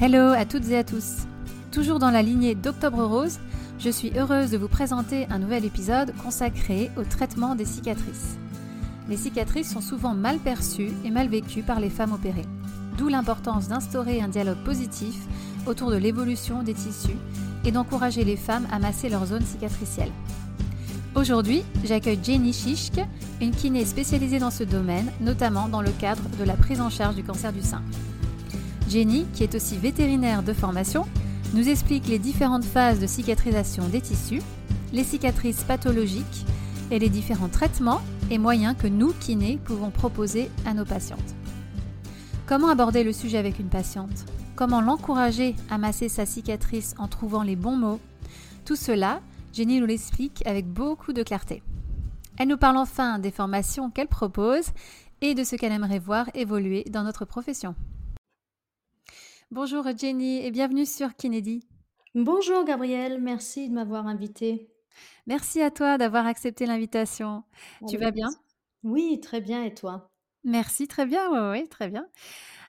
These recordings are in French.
Hello à toutes et à tous. Toujours dans la lignée d'Octobre Rose, je suis heureuse de vous présenter un nouvel épisode consacré au traitement des cicatrices. Les cicatrices sont souvent mal perçues et mal vécues par les femmes opérées, d'où l'importance d'instaurer un dialogue positif autour de l'évolution des tissus et d'encourager les femmes à masser leur zone cicatricielle. Aujourd'hui, j'accueille Jenny Chischke, une kiné spécialisée dans ce domaine, notamment dans le cadre de la prise en charge du cancer du sein. Jenny, qui est aussi vétérinaire de formation, nous explique les différentes phases de cicatrisation des tissus, les cicatrices pathologiques et les différents traitements et moyens que nous, kinés, pouvons proposer à nos patientes. Comment aborder le sujet avec une patiente? Comment l'encourager à masser sa cicatrice en trouvant les bons mots? Tout cela, Jenny nous l'explique avec beaucoup de clarté. Elle nous parle enfin des formations qu'elle propose et de ce qu'elle aimerait voir évoluer dans notre profession. Bonjour Jenny et bienvenue sur Kennedy. Bonjour Gabrielle, merci de m'avoir invitée. Merci à toi d'avoir accepté l'invitation. Tu vas bien? Oui, très bien et toi? Merci, très bien, oui, oui, très bien.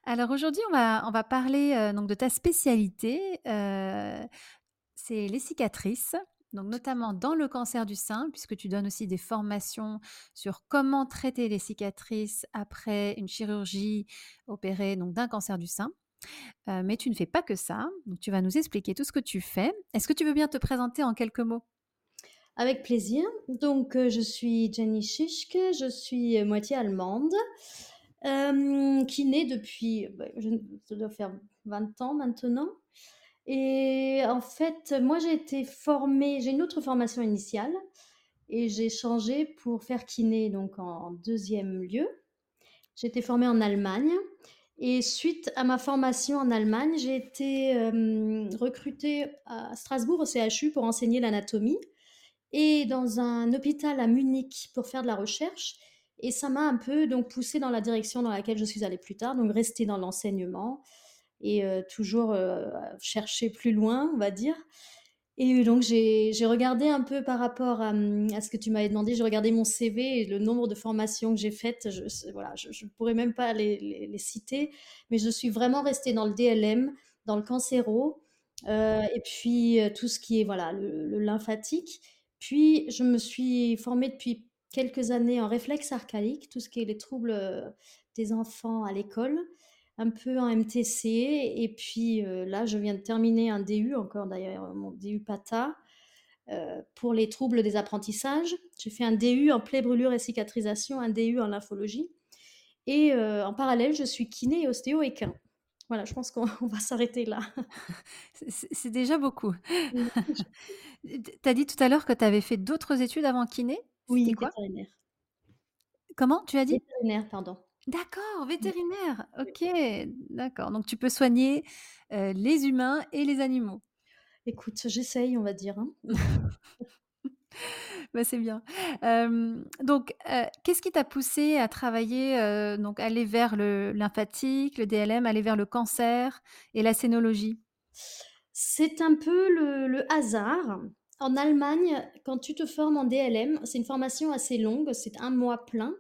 Alors aujourd'hui, on va, on va parler euh, donc de ta spécialité, euh, c'est les cicatrices. Donc notamment dans le cancer du sein, puisque tu donnes aussi des formations sur comment traiter les cicatrices après une chirurgie opérée donc d'un cancer du sein mais tu ne fais pas que ça, donc tu vas nous expliquer tout ce que tu fais. Est-ce que tu veux bien te présenter en quelques mots? Avec plaisir. Donc, je suis Jenny Schischke, je suis moitié allemande, qui naît depuis, bah, je dois faire 20 ans maintenant. Et en fait, moi, j'ai été formée, j'ai une autre formation initiale et j'ai changé pour faire kiné, donc en deuxième lieu. Été formée en Allemagne et suite à ma formation en Allemagne, j'ai été recrutée à Strasbourg au CHU pour enseigner l'anatomie et dans un hôpital à Munich pour faire de la recherche. Et ça m'a un peu donc poussée dans la direction dans laquelle je suis allée plus tard, donc rester dans l'enseignement et toujours chercher plus loin, on va dire. Et donc, j'ai regardé un peu par rapport à, à ce que tu m'avais demandé, j'ai regardé mon CV et le nombre de formations que j'ai faites. Je voilà, je ne pourrais même pas les, citer, mais je suis vraiment restée dans le DLM, dans le cancéro, euh, et puis euh, tout ce qui est voilà, le, lymphatique. Puis, je me suis formée depuis quelques années en réflexe archaïque, tout ce qui est les troubles euh, des enfants à l'école un peu en MTC. Et puis euh, là, je viens de terminer un DU, encore d'ailleurs, mon DU PATA, euh, pour les troubles des apprentissages. J'ai fait un DU en plaie, brûlure et cicatrisation, un DU en lymphologie. Et euh, en parallèle, je suis kiné, ostéo et quin. Voilà, je pense qu'on va s'arrêter là. C'est déjà beaucoup. tu as dit tout à l'heure que tu avais fait d'autres études avant kiné? Oui, quoi? vétérinaire. Comment tu as dit? Vétérinaire, pardon. D'accord, vétérinaire. OK, d'accord. Donc tu peux soigner, les humains et les animaux? Écoute, j'essaye, on va dire, hein. Bah, c'est bien. donc qu'est-ce qui t'a poussé à travailler, donc aller vers le lymphatique, le DLM, aller vers le cancer et la scénologie? C'est un peu le le hasard. En Allemagne, quand tu te formes en DLM, c'est une formation assez longue, c'est un mois plein,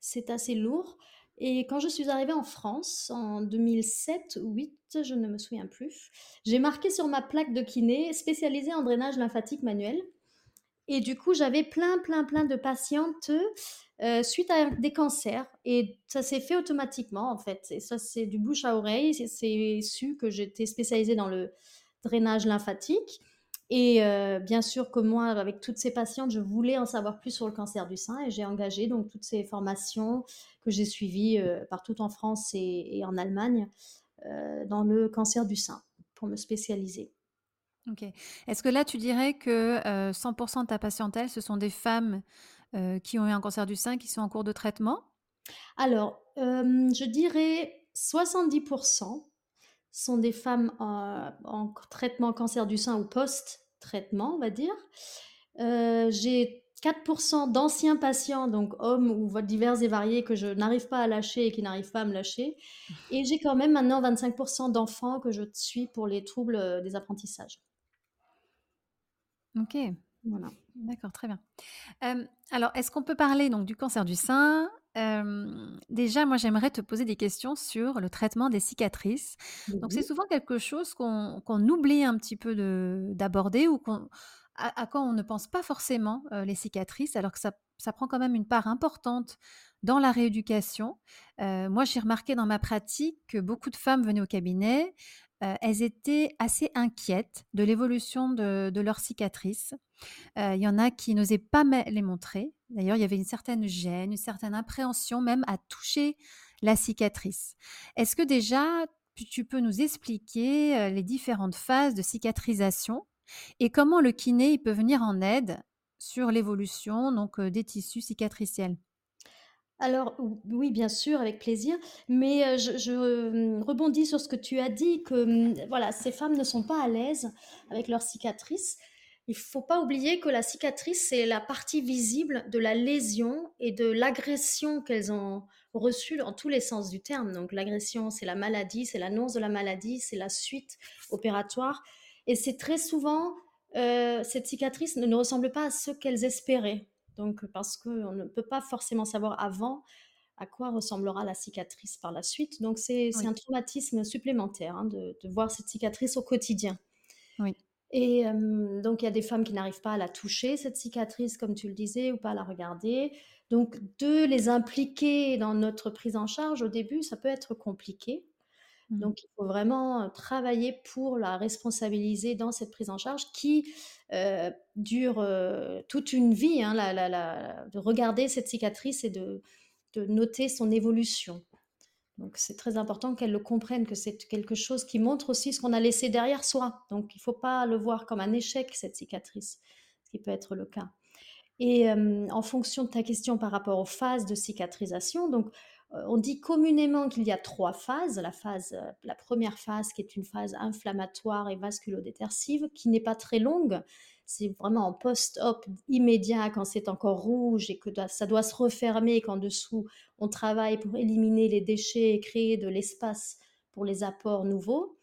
c'est assez lourd. Et quand je suis arrivée en France en 2007 ou 2008, je ne me souviens plus, j'ai marqué sur ma plaque de kiné spécialisée en drainage lymphatique manuel. Et du coup, j'avais plein, plein, plein de patientes euh, suite à des cancers. Et ça s'est fait automatiquement, en fait. Et ça, c'est du bouche à oreille. C'est su que j'étais spécialisée dans le drainage lymphatique. Et euh, bien sûr que moi, avec toutes ces patientes, je voulais en savoir plus sur le cancer du sein et j'ai engagé donc toutes ces formations que j'ai suivies euh, partout en France et, en Allemagne euh, dans le cancer du sein pour me spécialiser. Ok. Est-ce que là, tu dirais que 100% de ta patientèle, ce sont des femmes qui ont eu un cancer du sein, qui sont en cours de traitement? Alors, je dirais 70% sont des femmes en, traitement cancer du sein ou post-traitement, on va dire. Euh, j'ai 4% d'anciens patients, donc hommes ou divers et variés, que je n'arrive pas à lâcher et qui n'arrivent pas à me lâcher. Et j'ai quand même maintenant 25% d'enfants que je suis pour les troubles euh, des apprentissages. Ok. Voilà. D'accord, très bien. alors, est-ce qu'on peut parler donc du cancer du sein Déjà, moi, j'aimerais te poser des questions sur le traitement des cicatrices. Donc c'est souvent quelque chose qu'on qu'on oublie un petit peu de d'aborder ou qu'on à à quoi on ne pense pas forcément, les cicatrices, alors que ça ça prend quand même une part importante dans la rééducation. Moi, j'ai remarqué dans ma pratique que beaucoup de femmes venaient au cabinet, elles étaient assez inquiètes de l'évolution de de leurs cicatrices. Il y en a qui n'osaient pas me les montrer. D'ailleurs, il y avait une certaine gêne, une certaine appréhension même à toucher la cicatrice. Est-ce que déjà, tu peux nous expliquer, heu, les différentes phases de cicatrisation et comment le kiné, peut venir en aide sur l'évolution donc heu, des tissus cicatriciels? Alors ou oui, bien sûr, avec plaisir, mais heu, je je, rebondis sur ce que tu as dit que, voilà, ces femmes ne sont pas à l'aise avec leurs cicatrices. Il faut pas oublier que la cicatrice, c'est la partie visible de la lésion et de l'agression qu'elles ont reçue dans tous les sens du terme. Donc l'agression, c'est la maladie, c'est l'annonce de la maladie, c'est la suite opératoire et c'est très souvent, heu, cette cicatrice ne ne ressemble pas à ce qu'elles espéraient. Donc, parce qu'on ne peut pas forcément savoir avant à quoi ressemblera la cicatrice par la suite. Donc c'est c'est Oui, un traumatisme supplémentaire, hein, de de voir cette cicatrice au quotidien oui, et donc il y a des femmes qui n'arrivent pas à la toucher, cette cicatrice, comme tu le disais, ou pas à la regarder. Donc de les impliquer dans notre prise en charge, au début, ça peut être compliqué. mmh Donc il faut vraiment, travailler pour la responsabiliser dans cette prise en charge qui, dure, toute une vie, hein, la la la de regarder cette cicatrice et de de noter son évolution. Donc c'est très important qu'elle le comprenne, que c'est quelque chose qui montre aussi ce qu'on a laissé derrière soi. Donc il ne faut pas le voir comme un échec, cette cicatrice, ce qui peut être le cas. Et en fonction de ta question par rapport aux phases de cicatrisation, donc, on dit communément qu'il y a 3 phases. La phase, la première phase qui est une phase inflammatoire et vasculodétersive, qui n'est pas très longue. C'est vraiment en post-op immédiat quand c'est encore rouge et que ça doit se refermer, qu'en dessous on travaille pour éliminer les déchets et créer de l'espace pour les apports nouveaux.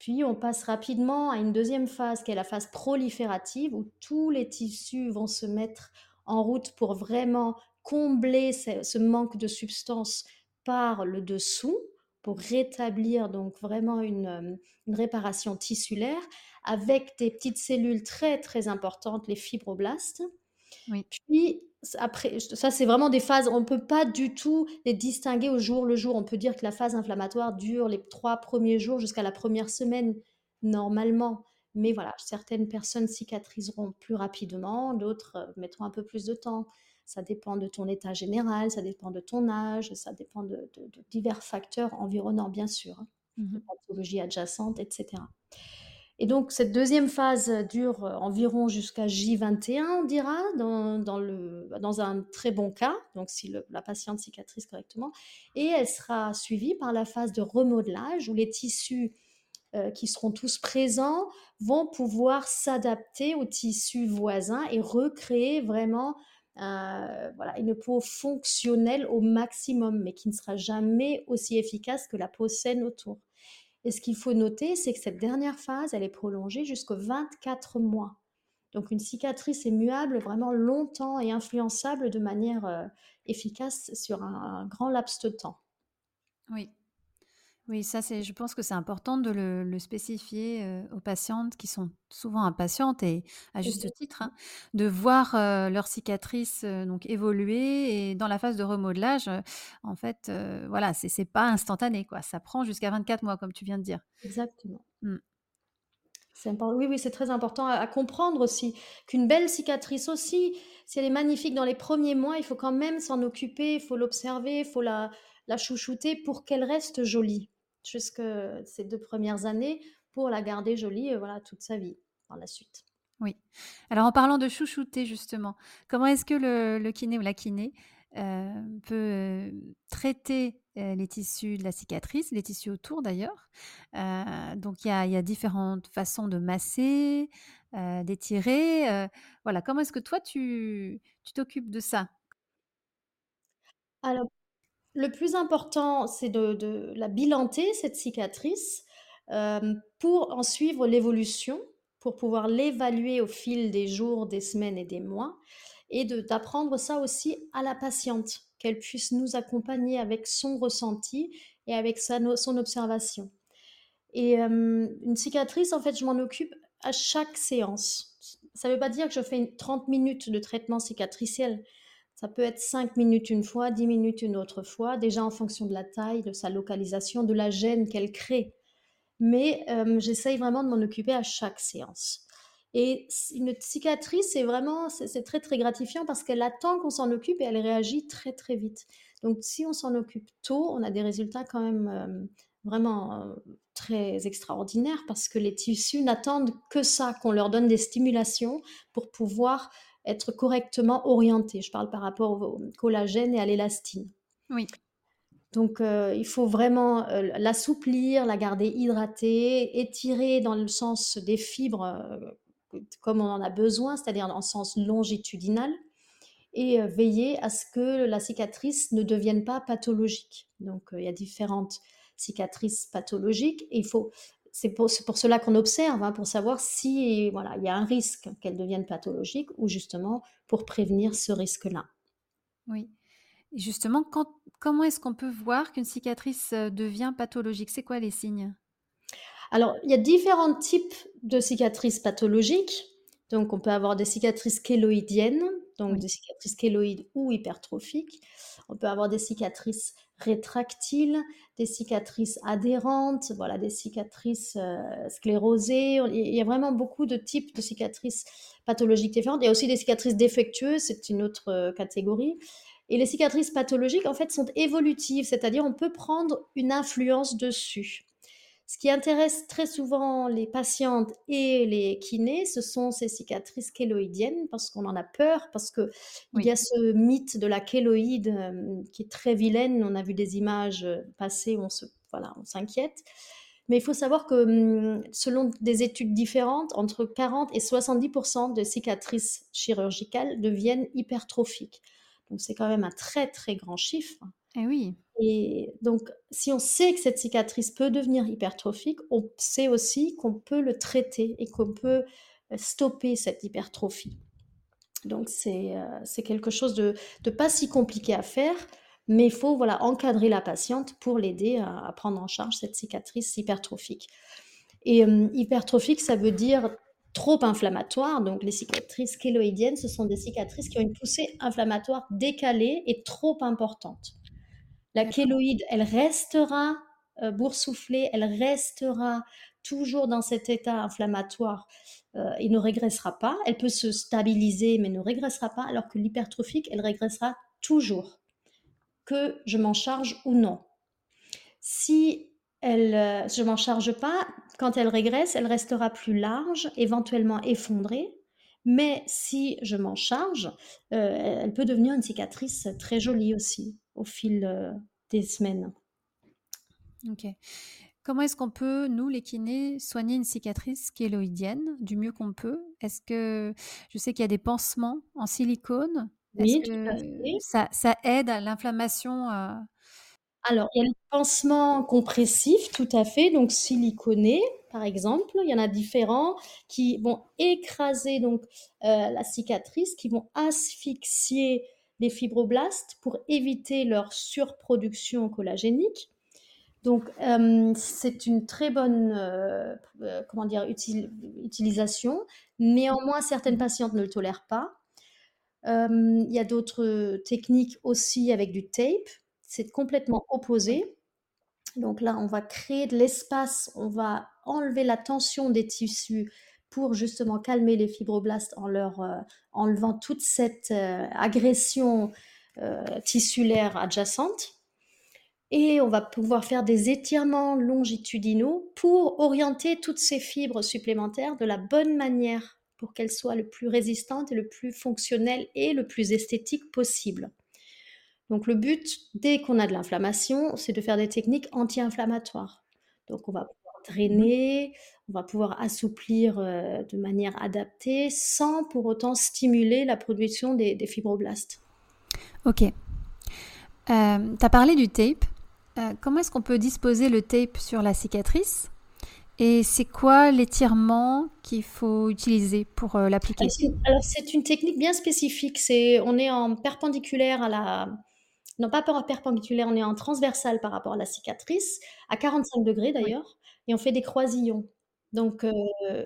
Puis on passe rapidement à une deuxième phase qui est la phase proliférative où tous les tissus vont se mettre en route pour vraiment combler ce manque de substance par le dessous pour rétablir donc vraiment une, euh, une réparation tissulaire avec des petites cellules très très importantes, les fibroblastes. oui, Puis après, ça c'est vraiment des phases, on ne peut pas du tout les distinguer au jour le jour. On peut dire que la phase inflammatoire dure les 3 premiers jours jusqu'à la première semaine normalement. Mais voilà, certaines personnes cicatriseront plus rapidement, d'autres, heu, mettront un peu plus de temps. Ça dépend de ton état général, ça dépend de ton âge, ça dépend de de de divers facteurs environnants bien sûr, hein, mmh pathologies adjacentes et cetera. Et donc cette deuxième phase dure, heu, environ jusqu'à J21, on dira, dans dans le dans un très bon cas, donc si le la patiente cicatrise correctement et elle sera suivie par la phase de remodelage où les tissus, heu, qui seront tous présents vont pouvoir s'adapter aux tissus voisins et recréer vraiment, heu, voilà, une peau fonctionnelle au maximum, mais qui ne sera jamais aussi efficace que la peau saine autour. Et ce qu'il faut noter, c'est que cette dernière phase, elle est prolongée jusqu'aux 24 mois. Donc une cicatrice est muable vraiment longtemps et influençable de manière, heu, efficace sur un un grand laps de temps. oui. Oui, ça c'est je pense que c'est important de le le spécifier, heu, aux patientes qui sont souvent impatientes et à juste titre, hein, de voir, heu, leurs cicatrices, heu, donc évoluer et dans la phase de remodelage, en fait, heu, voilà, c'est c'est pas instantané quoi. Ça prend jusqu'à 24 mois comme tu viens de dire. exactement. Mmh. C'est impor oui, oui, c'est très important à à comprendre aussi qu'une belle cicatrice aussi, si elle est magnifique dans les premiers mois, il faut quand même s'en occuper, il faut l'observer, il faut la la chouchouter pour qu'elle reste jolie jusque ces 2 premières années pour la garder jolie, heu, voilà, toute sa vie par la suite. Oui. Alors en parlant de chouchouter justement, comment est-ce que le le kiné ou la kiné, heu, peut, heu, traiter, les tissus de la cicatrice, les tissus autour d'ailleurs? Donc il y a y a différentes façons de masser, d'étirer, voilà. Comment est-ce que toi tu tu t'occupes de ça? Alors Le plus important, c'est de la bilanter, cette cicatrice, hem, pour en suivre l'évolution, pour pouvoir l'évaluer au fil des jours, des semaines et des mois et d'apprendre ça aussi à la patiente, qu'elle puisse nous accompagner avec son ressenti et avec sa, son observation. Et une cicatrice, en fait, je m'en occupe à chaque séance. Ça ne veut pas dire que je fais 30 minutes de traitement cicatriciel. Ça peut être 5 minutes une fois, 10 minutes une autre fois, déjà en fonction de la taille, de sa localisation, de la gêne qu'elle crée. Mais j'essaye vraiment de m'en occuper à chaque séance. Et une cicatrice, c'est vraiment, c'est très très gratifiant parce qu'elle attend qu'on s'en occupe et elle réagit très très vite. Donc si on s'en occupe tôt, on a des résultats quand même vraiment très extraordinaires parce que les tissus n'attendent que ça, qu'on leur donne des stimulations pour pouvoir être correctement orientés. Je parle par rapport au collagène et à l'élastine. Oui. Donc, il faut vraiment l'assouplir, la garder hydratée, étirer dans le sens des fibres comme on en a besoin, c'est-à-dire en sens longitudinal, et veiller à ce que la cicatrice ne devienne pas pathologique. Donc, il y a différentes cicatrices pathologiques et il faut c'est pour, pour, cela qu'on observe, hein, pour savoir si voilà, il y a un risque qu'elle devienne pathologique ou justement pour prévenir ce risque-là. Oui. Et justement, quand, comment est-ce qu'on peut voir qu'une cicatrice devient pathologique? C'est quoi les signes? Alors, il y a différents types de cicatrices pathologiques. Donc, on peut avoir des cicatrices kéloïdiennes, donc des cicatrices kéloïdes ou hypertrophiques. On peut avoir des cicatrices rétractiles, des cicatrices adhérentes, voilà, des cicatrices euh, sclérosées. Il y a vraiment beaucoup de types de cicatrices pathologiques différentes. Il y a aussi des cicatrices défectueuses, c'est une autre euh, catégorie. Et les cicatrices pathologiques, en fait, sont évolutives, c'est-à-dire on peut prendre une influence dessus. Ce qui intéresse très souvent les patientes et les kinés, ce sont ces cicatrices kéloïdiennes, parce qu'on en a peur, parce qu'il y a ce mythe de la kéloïde euh, qui est très vilaine. On a vu des images euh, passées, on se, voilà, on s'inquiète. Mais il faut savoir que hum, selon des études différentes, entre 40 et 70% de cicatrices chirurgicales deviennent hypertrophiques. Donc c'est quand même un très très grand chiffre. Et eh oui. Et donc, si on sait que cette cicatrice peut devenir hypertrophique, on sait aussi qu'on peut le traiter et qu'on peut euh, stopper cette hypertrophie. Donc, c'est euh, quelque chose de, pas si compliqué à faire, mais il faut voilà, encadrer la patiente pour l'aider à, prendre en charge cette cicatrice hypertrophique. Et hypertrophique, ça veut dire trop inflammatoire. Donc, les cicatrices kéloïdiennes, ce sont des cicatrices qui ont une poussée inflammatoire décalée et trop importante. La kéloïde, elle restera euh, boursouflée, elle restera toujours dans cet état inflammatoire euh, et ne régressera pas. Elle peut se stabiliser mais ne régressera pas, alors que l'hypertrophique, elle régressera toujours, que je m'en charge ou non. Si elle, euh, je m'en charge pas, quand elle régresse, elle restera plus large, éventuellement effondrée. Mais si je m'en charge, elle peut devenir une cicatrice très jolie aussi au fil euh, des semaines. Ok. Comment est-ce qu'on peut, nous, les kinés, soigner une cicatrice kéloïdienne du mieux qu'on peut? Est-ce que je sais qu'il y a des pansements en silicone Oui, Ça, ça, aide à l'inflammation Alors, il y a le pansement compressif, tout à fait, donc siliconé, par exemple. Il y en a différents qui vont écraser donc euh, la cicatrice, qui vont asphyxier les fibroblastes pour éviter leur surproduction collagénique. Donc, euh, c'est une très bonne euh, euh, comment dire, utilisation. Néanmoins, certaines patientes ne le tolèrent pas. Il y a d'autres techniques aussi avec du tape. C'est complètement opposé. Donc là, on va créer de l'espace, on va enlever la tension des tissus pour justement calmer les fibroblastes en leur euh, enlevant toute cette euh, agression euh, tissulaire adjacente. Et on va pouvoir faire des étirements longitudinaux pour orienter toutes ces fibres supplémentaires de la bonne manière pour qu'elles soient le plus résistantes et le plus fonctionnelles et le plus esthétique possible. Donc le but, dès qu'on a de l'inflammation, c'est de faire des techniques anti-inflammatoires. Donc on va drainer, on va pouvoir assouplir euh, de manière adaptée sans pour autant stimuler la production des, fibroblastes. Ok. Euh, tu as parlé du tape. Euh, comment est-ce qu'on peut disposer le tape sur la cicatrice? Et c'est quoi l'étirement qu'il faut utiliser pour l'appliquer? Alors c'est une technique bien spécifique. C'est on est en perpendiculaire à la Non, pas per perpendiculaire, on est en transversal par rapport à la cicatrice, à 45° Oui. d'ailleurs et on fait des croisillons. Donc heu,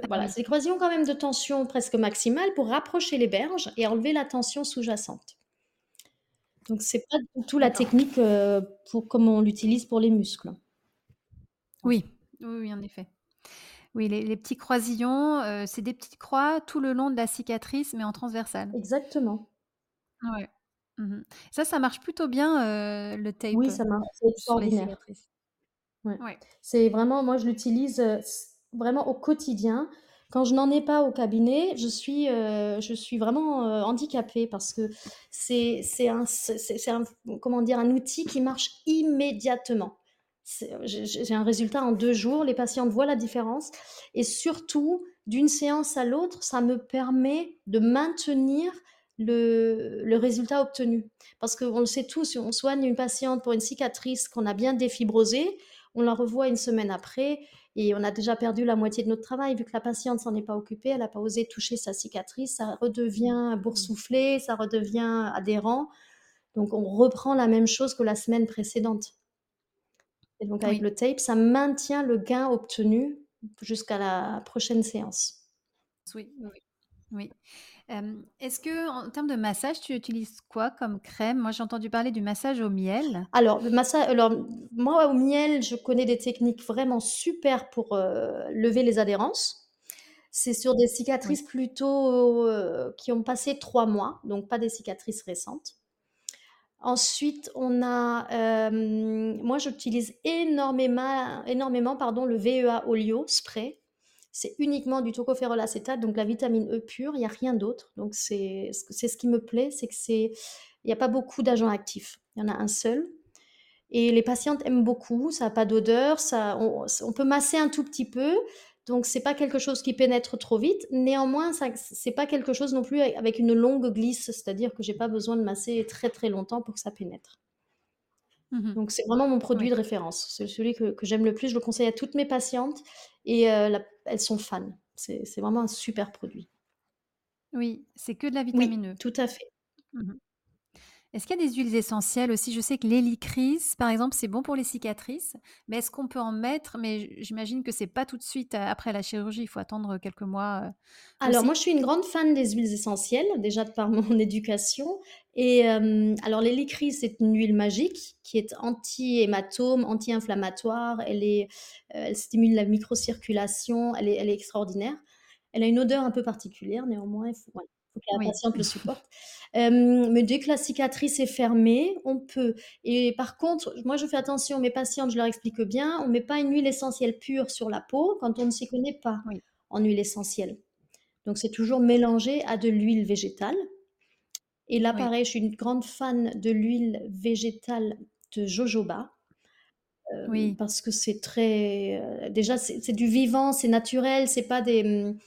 Ah voilà, oui. c'est des croisillons quand même de tension presque maximale pour rapprocher les berges et enlever la tension sous-jacente. Donc c'est pas du tout la technique, heu, pour comme on l'utilise pour les muscles. Oui, oui, oui, en effet. Oui, les les petits croisillons, heu, c'est des petites croix tout le long de la cicatrice, mais en transversale? Exactement. Ouais. Mmh mh. Ça, ça marche plutôt bien, le tape, Oui, ça marche, c'est sur les cicatrices? Ouais. Ouais. C'est vraiment moi je l'utilise, heu, s vraiment au quotidien. Quand je n'en ai pas au cabinet, je suis, heu, je suis vraiment, heu, handicapée parce que c'est c'est un c'est c'est c'est un comment dire? Un outil qui marche immédiatement. C'est j'ai un résultat en 2 jours, les patientes voient la différence et surtout d'une séance à l'autre, ça me permet de maintenir le le résultat obtenu. Parce qu'on le sait tous, on soigne une patiente pour une cicatrice qu'on a bien défibrosée, on la revoit 1 semaine après et on a déjà perdu la moitié de notre travail vu que la patiente s'en est pas occupée, elle a pas osé toucher sa cicatrice, ça redevient Mmh. boursouflé, ça redevient adhérent, donc on reprend la même chose que la semaine précédente. Et donc avec Oui. le tape, ça maintient le gain obtenu jusqu'à la prochaine séance. Oui, oui, oui. Est-ce qu'en termes de massage, tu utilises quoi comme crème? Moi, j'ai entendu parler du massage au miel. Alors le massa alors moi au miel, je connais des techniques vraiment super pour, heu, lever les adhérences. C'est sur des Oui. cicatrices plutôt, heu, qui ont passé 3 mois, donc pas des cicatrices récentes. Ensuite, on a, moi j'utilise énormément énormément pardon, le VEA Oleo Spray. C'est uniquement du tocopherol acétate, donc la vitamine E pure, il y a rien d'autre. Donc c'est ce qui me plaît, c'est que c'est il y a pas beaucoup d'agents actifs. Il y en a 1 seul et les patientes aiment beaucoup, ça a pas d'odeur, ça on on peut masser un tout petit peu, donc c'est pas quelque chose qui pénètre trop vite. Néanmoins, ça c'est pas quelque chose non plus avec une longue glisse, c'est-à-dire que j'ai pas besoin de masser très, très longtemps pour que ça pénètre. Mmh mh. Donc c'est vraiment mon produit Oui. de référence. C'est celui que que j'aime le plus, je le conseille à toutes mes patientes et la elles sont fans. C'est vraiment un super produit. Oui, c'est que de la Oui, vitamine E? tout à fait. Mmh mh. Est-ce qu'il y a des huiles essentielles aussi? Je sais que l'hélicryse, par exemple, c'est bon pour les cicatrices, mais est-ce qu'on peut en mettre? Mais j'imagine que c'est pas tout de suite, heu, après la chirurgie, il faut attendre quelques mois, heu, Alors moi, aussi? je suis une grande fan des huiles essentielles, déjà de par mon éducation et hem, alors l'hélicryse, c'est une huile magique qui est anti-hématome, anti-inflammatoire, elle est, heu, elle stimule la microcirculation, elle est elle est extraordinaire. Elle a une odeur un peu particulière néanmoins, il faut voilà, il faut que la Oui. patiente le supporte. Hem, mais dès que la cicatrice est fermée, on peut et par contre, moi je fais attention, mes patientes, je leur explique bien, on met pas une huile essentielle pure sur la peau quand on ne s'y connaît pas Oui. en huile essentielle. Donc c'est toujours mélangé à de l'huile végétale et là Oui. pareil, je suis une grande fan de l'huile végétale de jojoba, hem, Oui. parce que c'est très, heu, déjà c'est du vivant, c'est naturel, c'est pas des, mmh,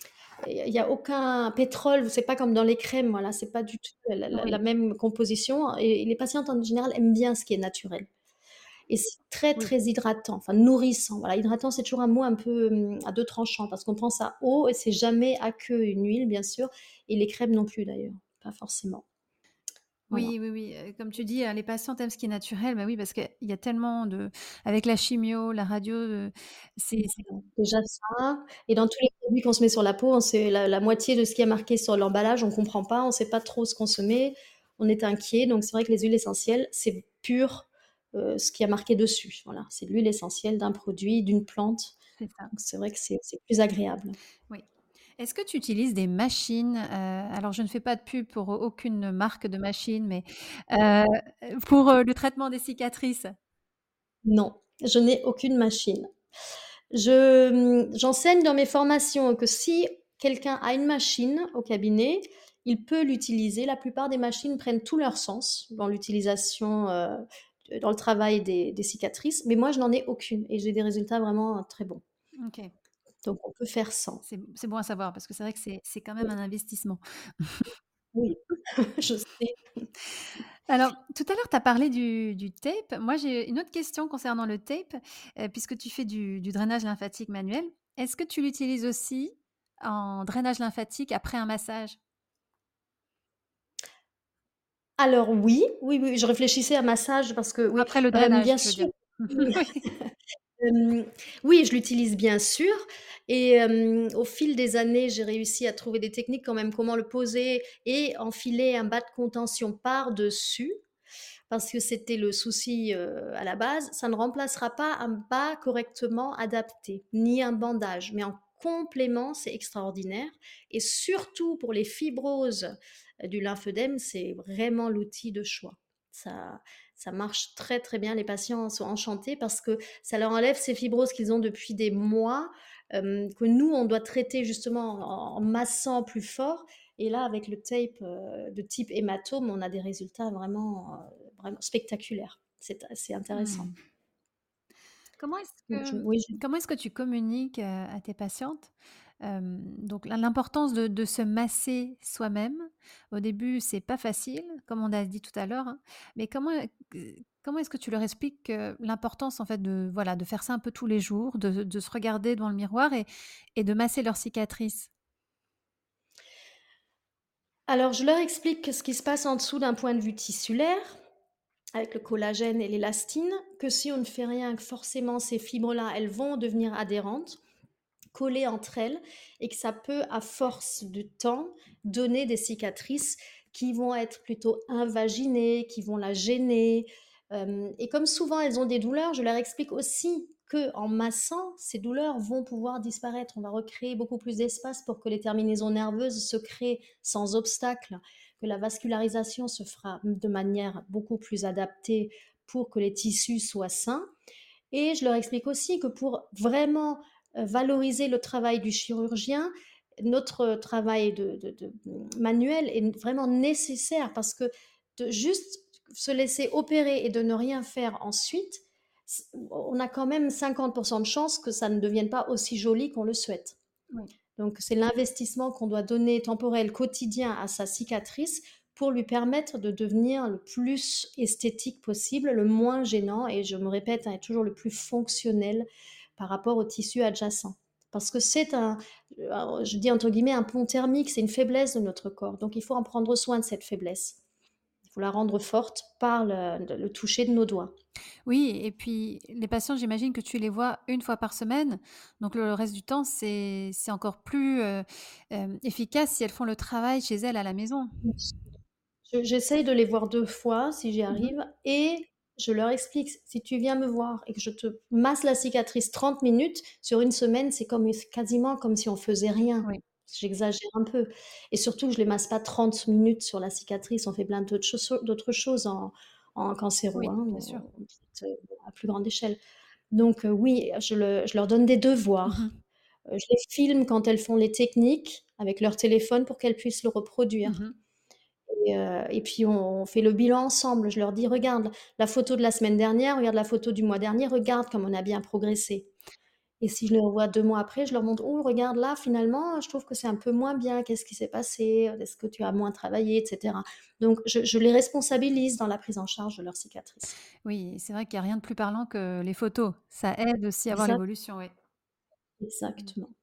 il y a aucun pétrole, c'est pas comme dans les crèmes, voilà, c'est pas du tout la la la Oui. même composition et les patientes en général aiment bien ce qui est naturel et c'est très, Oui. très hydratant, enfin nourrissant. Voilà, hydratant, c'est toujours un mot un peu, mmh, à 2 tranchants parce qu'on pense à eau et c'est jamais à qu'une huile, bien sûr et les crèmes non plus d'ailleurs, pas forcément. Voilà. Oui, oui, oui, heu, comme tu dis, heu, les patientes aiment ce qui est naturel, bah oui, parce qu'il y a tellement de avec la chimio, la radio, heu, c'est déjà ça et dans tous les produits qu'on se met sur la peau, on sait la la moitié de ce qui est marqué sur l'emballage, on comprend pas, on sait pas trop ce qu'on se met, on est inquiet, donc c'est vrai que les huiles essentielles, c'est pur, heu, ce qu'il y a marqué dessus. Voilà, c'est l'huile essentielle d'un produit, d'une plante, C'est vrai que c'est plus agréable. Oui. Est-ce que tu utilises des machines? Heu, alors je ne fais pas de pub pour aucune marque de machine, mais, heu, pour, heu, le traitement des cicatrices? Non, je n'ai aucune machine. Je, mmh, j'enseigne dans mes formations que si quelqu'un a une machine au cabinet, il peut l'utiliser. La plupart des machines prennent tout leur sens dans l'utilisation, heu, de dans le travail des des cicatrices, mais moi je n'en ai aucune et j'ai des résultats vraiment très bons. OK. Donc on peut faire sans. C'est bon à savoir parce que c'est vrai que c'est quand même un investissement. Oui, je sais. Alors, tout à l'heure, tu as parlé du du tape. Moi, j'ai une autre question concernant le tape, heu, puisque tu fais du du drainage lymphatique manuel. Est-ce que tu l'utilises aussi en drainage lymphatique après un massage? Alors oui, oui, oui, je réfléchissais à massage parce que oui, Après le hem, drainage, bien sûr. oui, je l'utilise bien sûr et au fil des années, j'ai réussi à trouver des techniques quand même, comment le poser et enfiler un bas de contention par-dessus parce que c'était le souci, à la base. Ça ne remplacera pas un bas correctement adapté, ni un bandage, mais en complément, c'est extraordinaire et surtout pour les fibroses, heu, du lymphœdème, c'est vraiment l'outil de choix. Ça ça marche très, très bien. Les patients sont enchantés parce que ça leur enlève ces fibroses qu'ils ont depuis des mois, que nous, on doit traiter justement en en massant plus fort et là, avec le tape, heu, de type hématome, on a des résultats vraiment, heu, vraiment spectaculaires. C'est intéressant. Mmh. Comment est-ce que oui, je comment est-ce que tu communiques, heu, à tes patientes? Donc l'im l'importance de se masser soi-même. Au début, c'est pas facile, comme on a dit tout à l'heure, hein, mais comment, comment est-ce que tu leur expliques, l'importance en fait de voilà, de faire ça un peu tous les jours, de de se regarder devant le miroir et et de masser leurs cicatrices? alors je leur explique ce qui se passe en dessous d'un point de vue tissulaire, avec le collagène et l'élastine, que si on ne fait rien, que forcément ces fibres-là, elles vont devenir adhérentes. Collées entre elles et que ça peut, à force de temps, donner des cicatrices qui vont être plutôt invaginées, qui vont la gêner. Et comme souvent elles ont des douleurs, je leur explique aussi que en massant, ces douleurs vont pouvoir disparaître. On va recréer beaucoup plus d'espace pour que les terminaisons nerveuses se créent sans obstacle, que la vascularisation se fera de manière beaucoup plus adaptée pour que les tissus soient sains. Et je leur explique aussi que pour vraiment valoriser le travail du chirurgien, notre travail de, de, de, manuel est vraiment nécessaire parce que de juste se laisser opérer et de ne rien faire ensuite, on a quand même 50% de chances que ça ne devienne pas aussi joli qu'on le souhaite. Oui. Donc c'est l'investissement qu'on doit donner temporel quotidien à sa cicatrice pour lui permettre de devenir le plus esthétique possible, le moins gênant et je me répète, hein, toujours le plus fonctionnel par rapport au tissu adjacent. Parce que c'est un, je dis entre guillemets, un pont thermique, c'est une faiblesse de notre corps. Donc il faut en prendre soin de cette faiblesse. Il faut la rendre forte par le, le toucher de nos doigts. Oui et puis les patients, j'imagine que tu les vois une fois par semaine, donc le reste du temps, c'est encore plus, heu, hem, efficace si elles font le travail chez elles à la maison. Je j'essaye de les voir 2 fois si j'y Mmh arrive et je leur explique: «Si tu viens me voir et que je te masse la cicatrice 30 minutes, sur une semaine, c'est comme quasiment comme si on faisait rien». Oui. J'exagère un peu et surtout je les masse pas 30 minutes sur la cicatrice, on fait plein d'autres choses d'autres choses en en cancéro, Oui, hein, bien sûr. à plus grande échelle. Donc heu, oui, je le je leur donne des Mmh devoirs. mh. Heu, je les filme quand elles font les techniques avec leur téléphone pour qu'elles puissent le reproduire. Mmh Et, heu, et puis on on fait le bilan ensemble. Je leur dis: «Regarde la photo de la semaine dernière, regarde la photo du mois dernier, regarde comme on a bien progressé». Et si je les revois 2 mois après, je leur montre: «Oh regarde là finalement, je trouve que c'est un peu moins bien. Qu'est-ce qui s'est passé? Est-ce que tu as moins travaillé?» et cetera. Donc je je les responsabilise dans la prise en charge de leurs cicatrices. Oui, c'est vrai qu'il y a rien de plus parlant que les photos. Ça aide aussi à voir l'évolution, oui. Exactement.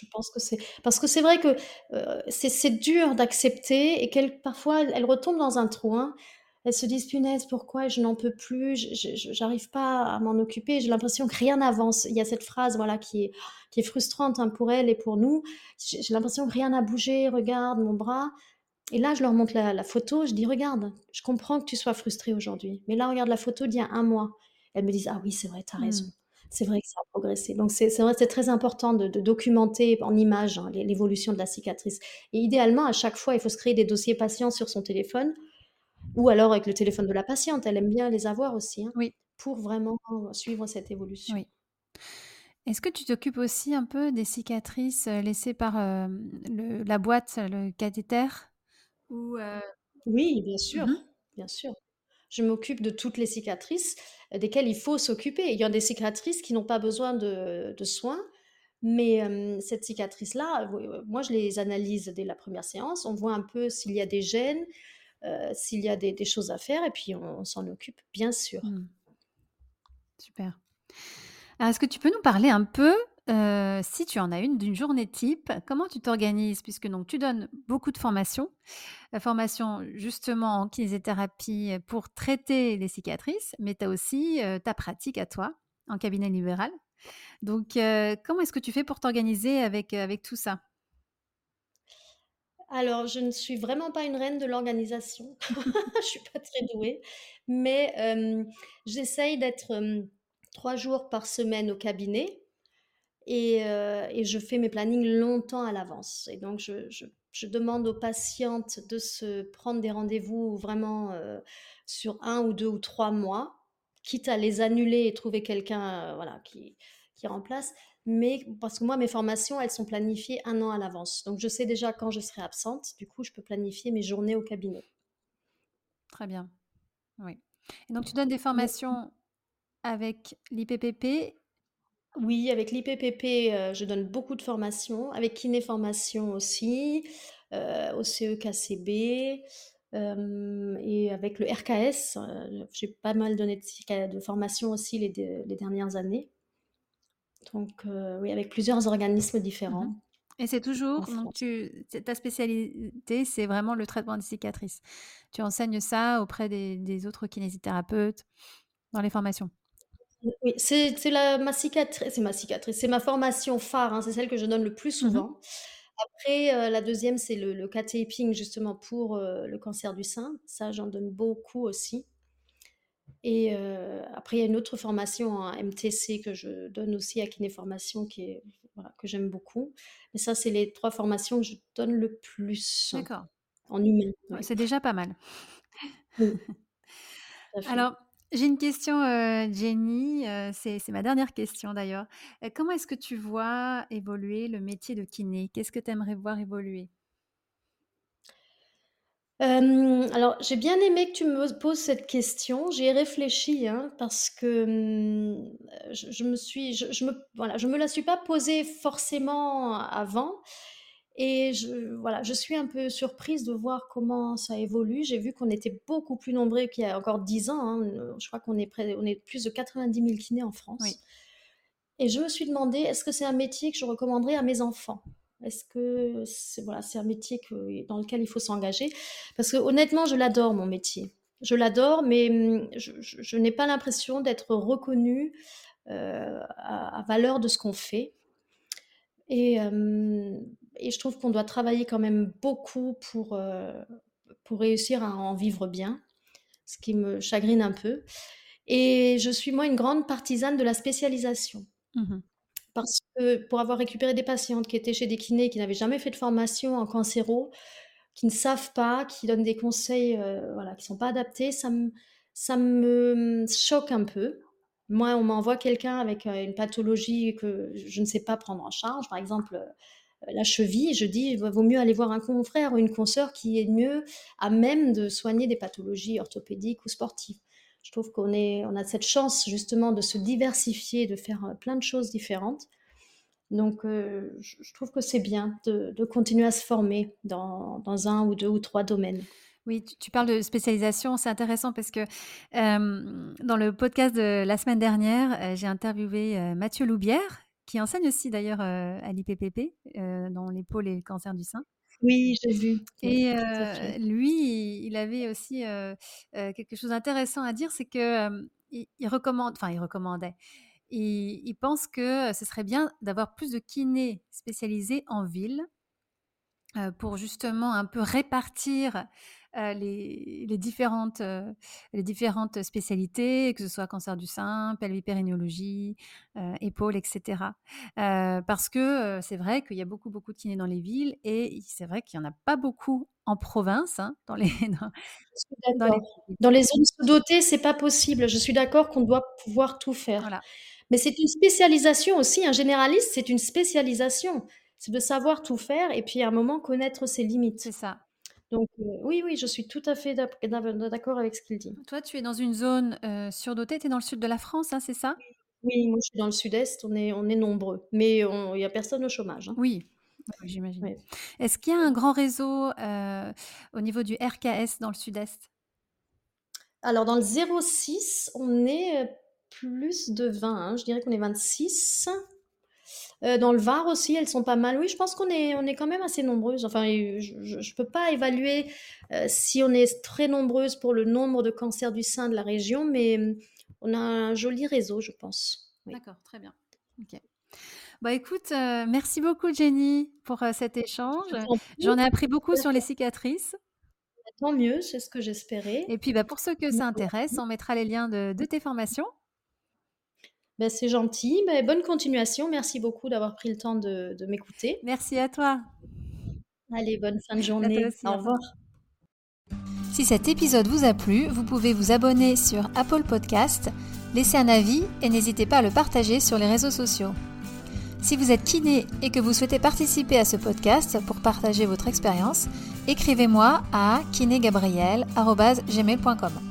Je pense que c'est parce que c'est vrai que, heu, c'est dur d'accepter et qu'elles parfois elles retombent dans un trou, hein. Elles se disent: «Punaise, pourquoi je n'en peux plus, j'arrive pas à m'en occuper, j'ai l'impression que rien n'avance». Il y a cette phrase, voilà, qui est qui est frustrante, hein, pour elles et pour nous. J'ai l'impression que rien n'a bougé, regarde mon bras et là, je leur montre la photo, je dis: «Regarde, je comprends que tu sois frustrée aujourd'hui, mais là, regarde la photo d'il y a un mois». Elles me disent: «Ah oui, c'est vrai, tu as raison. Mmh. C'est vrai que ça a progressé». Donc c'est c'est vrai, c'est très important de de documenter en images, hein, l'é l'évolution de la cicatrice et idéalement, à chaque fois, il faut se créer des dossiers patients sur son téléphone ou alors avec le téléphone de la patiente. Elle aime bien les avoir aussi, hein, Oui, pour vraiment suivre cette évolution. oui. Est-ce que tu t'occupes aussi un peu des cicatrices, heu, laissées par, le la boîte, le cathéter? Ou, Oui, bien mmh sûr, bien sûr. Je m'occupe de toutes les cicatrices, heu, desquelles il faut s'occuper. Il y a des cicatrices qui n'ont pas besoin de soins, mais cette cicatrice-là, heu, moi je les analyse dès la première séance. On voit un peu s'il y a des gènes, heu, s'il y a des choses à faire et puis on s'en occupe, bien sûr. Mmh. Super. Alors est-ce que tu peux nous parler un peu, heu, si tu en as une, d'une journée type, comment tu t'organises? Puisque donc tu donnes beaucoup de formations, heu, formation justement en kinésithérapie, heu, pour traiter les cicatrices, mais tu as aussi, heu, ta pratique à toi, en cabinet libéral. Donc comment est-ce que tu fais pour t'organiser avec, avec tout ça? Alors, je ne suis vraiment pas une reine de l'organisation. Je suis pas très douée, mais j'essaye d'être, 3 jours par semaine au cabinet et heu et je fais mes plannings longtemps à l'avance et donc je je je demande aux patientes de se prendre des rendez-vous vraiment, heu, sur un ou 2 ou 3 mois, quitte à les annuler et trouver quelqu'un, heu, voilà, qui qui remplace. Mais parce que moi, mes formations, elles sont planifiées un an à l'avance. Donc je sais déjà quand je serai absente, du coup, je peux planifier mes journées au cabinet. Très bien, oui et donc tu donnes des formations avec l'IPPP Oui, avec l'IPPP, heu, je donne beaucoup de formations, avec Kiné Formation aussi, heu, au CEKCB, hem et avec le RKS, heu, j'ai pas mal donné de formations aussi les de les dernières années. Donc heu, oui, avec plusieurs organismes Mmh mh différents et c'est en toujours donc France. tu c'est ta spécialité, c'est vraiment le traitement des cicatrices? Tu enseignes ça auprès des des autres kinésithérapeutes dans les formations? Oui, c'est c'est la ma cicatri c'est ma cicatrice, c'est ma formation phare, hein, c'est celle que je donne le plus Mmh mh. souvent. Après, heu, la 2e, c'est le le K-taping justement pour, heu, le cancer du sein. Ça, j'en donne beaucoup aussi et heu, après il y a une autre formation en MTC que je donne aussi à Kiné Formation qui est voilà, que j'aime beaucoup. Mais ça, c'est les 3 formations que je donne le plus D'accord. en humain, Ouais, c'est déjà pas mal. Oui. Tout à fait. Alors, j'ai une question, heu, Jenny, heu, c'est ma dernière question d'ailleurs. Heu, comment est-ce que tu vois évoluer le métier de kiné? Qu'est-ce que tu aimerais voir évoluer? Alors j'ai bien aimé que tu me poses cette question. J'y ai réfléchi, hein, parce que, je je me suis je me voilà, je me la suis pas posée forcément avant et je voilà, je suis un peu surprise de voir comment ça évolue. J'ai vu qu'on était beaucoup plus nombreux qu'il y a encore 10 ans, hein, heu, je crois qu'on est près on est plus de 90 000 kinés en Oui. France et je me suis demandé: «Est-ce que c'est un métier que je recommanderais à mes enfants? Est-ce que c'est voilà, c'est un métier que dans lequel il faut s'engager?» parce que honnêtement, je l'adore mon métier. Je l'adore, mais mmh, je je je n'ai pas l'impression d'être reconnue, heu, à à valeur de ce qu'on fait et hem et je trouve qu'on doit travailler quand même beaucoup pour, heu, pour réussir à en vivre bien, ce qui me chagrine un peu et je suis moi une grande partisane de la spécialisation. Mmh mh. Parce que pour avoir récupéré des patientes qui étaient chez des kinés qui n'avaient jamais fait de formation en cancéro, qui ne savent pas, qui donnent des conseils, heu, voilà, qui sont pas adaptés, ça me ça me, choque un peu. Moi, on m'envoie quelqu'un avec, heu, une pathologie que je ne sais pas prendre en charge, par exemple, la cheville, je dis: «Va vaut mieux aller voir un confrère ou une consoeur qui est mieux à même de soigner des pathologies orthopédiques ou sportives». Je trouve qu'on on a cette chance justement de se diversifier, de faire, heu, plein de choses différentes. Donc heu, je trouve que c'est bien de continuer à se former dans 1 ou 2 ou 3 domaines. Oui, tu parles de spécialisation, c'est intéressant parce que, dans le podcast de la semaine dernière, j'ai interviewé, Mathieu Loubière, qui enseigne aussi d'ailleurs, heu, à l'IPPP, heu, dans les pôles et le cancer du sein. Oui, j'ai vu, et heu, lui, il avait aussi, quelque chose d'intéressant à dire, c'est que, il il recommande enfin il recommandait, il il pense que ce serait bien d'avoir plus de kinés spécialisés en ville pour justement un peu répartir, heu, les les différentes, heu, les différentes spécialités, que ce soit cancer du sein, pelvipérinéologie, heu, épaules et cetera. Heu, parce que, c'est vrai qu'il y a beaucoup, beaucoup de kinés dans les villes et c'est vrai qu'il y en a pas beaucoup en province, hein, dans les dans les d'accord. Dans les zones sous-dotées, c'est pas possible. Je suis d'accord qu'on doit pouvoir tout faire. Voilà. Mais c'est une spécialisation aussi, un généraliste, c'est une spécialisation. C'est de savoir tout faire et puis à un moment connaître ses C'est limites. ça. Donc heu, oui, oui, je suis tout à fait dav d'accord avec ce qu'il dit. Toi, tu es dans une zone, heu, surdotée, tu es dans le sud de la France, hein, c'est ça? Oui, moi je suis dans le sud-est, on est on est nombreux, mais on il y a personne au chômage, hein. Oui, oui, oui, j'imagine. Ouais. Est-ce qu'il y a un grand réseau, heu, au niveau du RKS dans le sud-est? Alors dans le 06, on est, heu, plus de 20, hein, je dirais qu'on est 26. Euh, dans le Var aussi, elles sont pas mal. Oui, je pense qu'on est, on est quand même assez nombreuses. Enfin, je ne peux pas évaluer euh, si on est très nombreuses pour le nombre de cancers du sein de la région, mais on a un joli réseau, je pense. D'accord, très bien. Ok. Bah écoute, euh, merci beaucoup Jenny pour cet échange. J'en ai appris beaucoup sur les cicatrices. Tant mieux, c'est ce que j'espérais. Et puis bah, pour ceux que ça intéresse, on mettra les liens de, de tes formations. Ben, c'est gentil. Ben, bonne continuation. Merci beaucoup d'avoir pris le temps de, de m'écouter. Merci à toi. Allez, bonne fin de journée. au revoir. Si cet épisode vous a plu, vous pouvez vous abonner sur Apple Podcast, laisser un avis et n'hésitez pas à le partager sur les réseaux sociaux. Si vous êtes kiné et que vous souhaitez participer à ce podcast pour partager votre expérience, écrivez-moi à kinégabriel.gmail.com.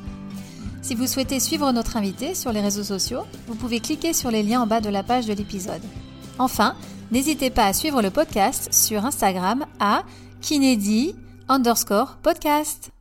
Si vous souhaitez suivre notre invité sur les réseaux sociaux, vous pouvez cliquer sur les liens en bas de la page de l'épisode. Enfin, n'hésitez pas à suivre le podcast sur Instagram à kinédi underscore podcast.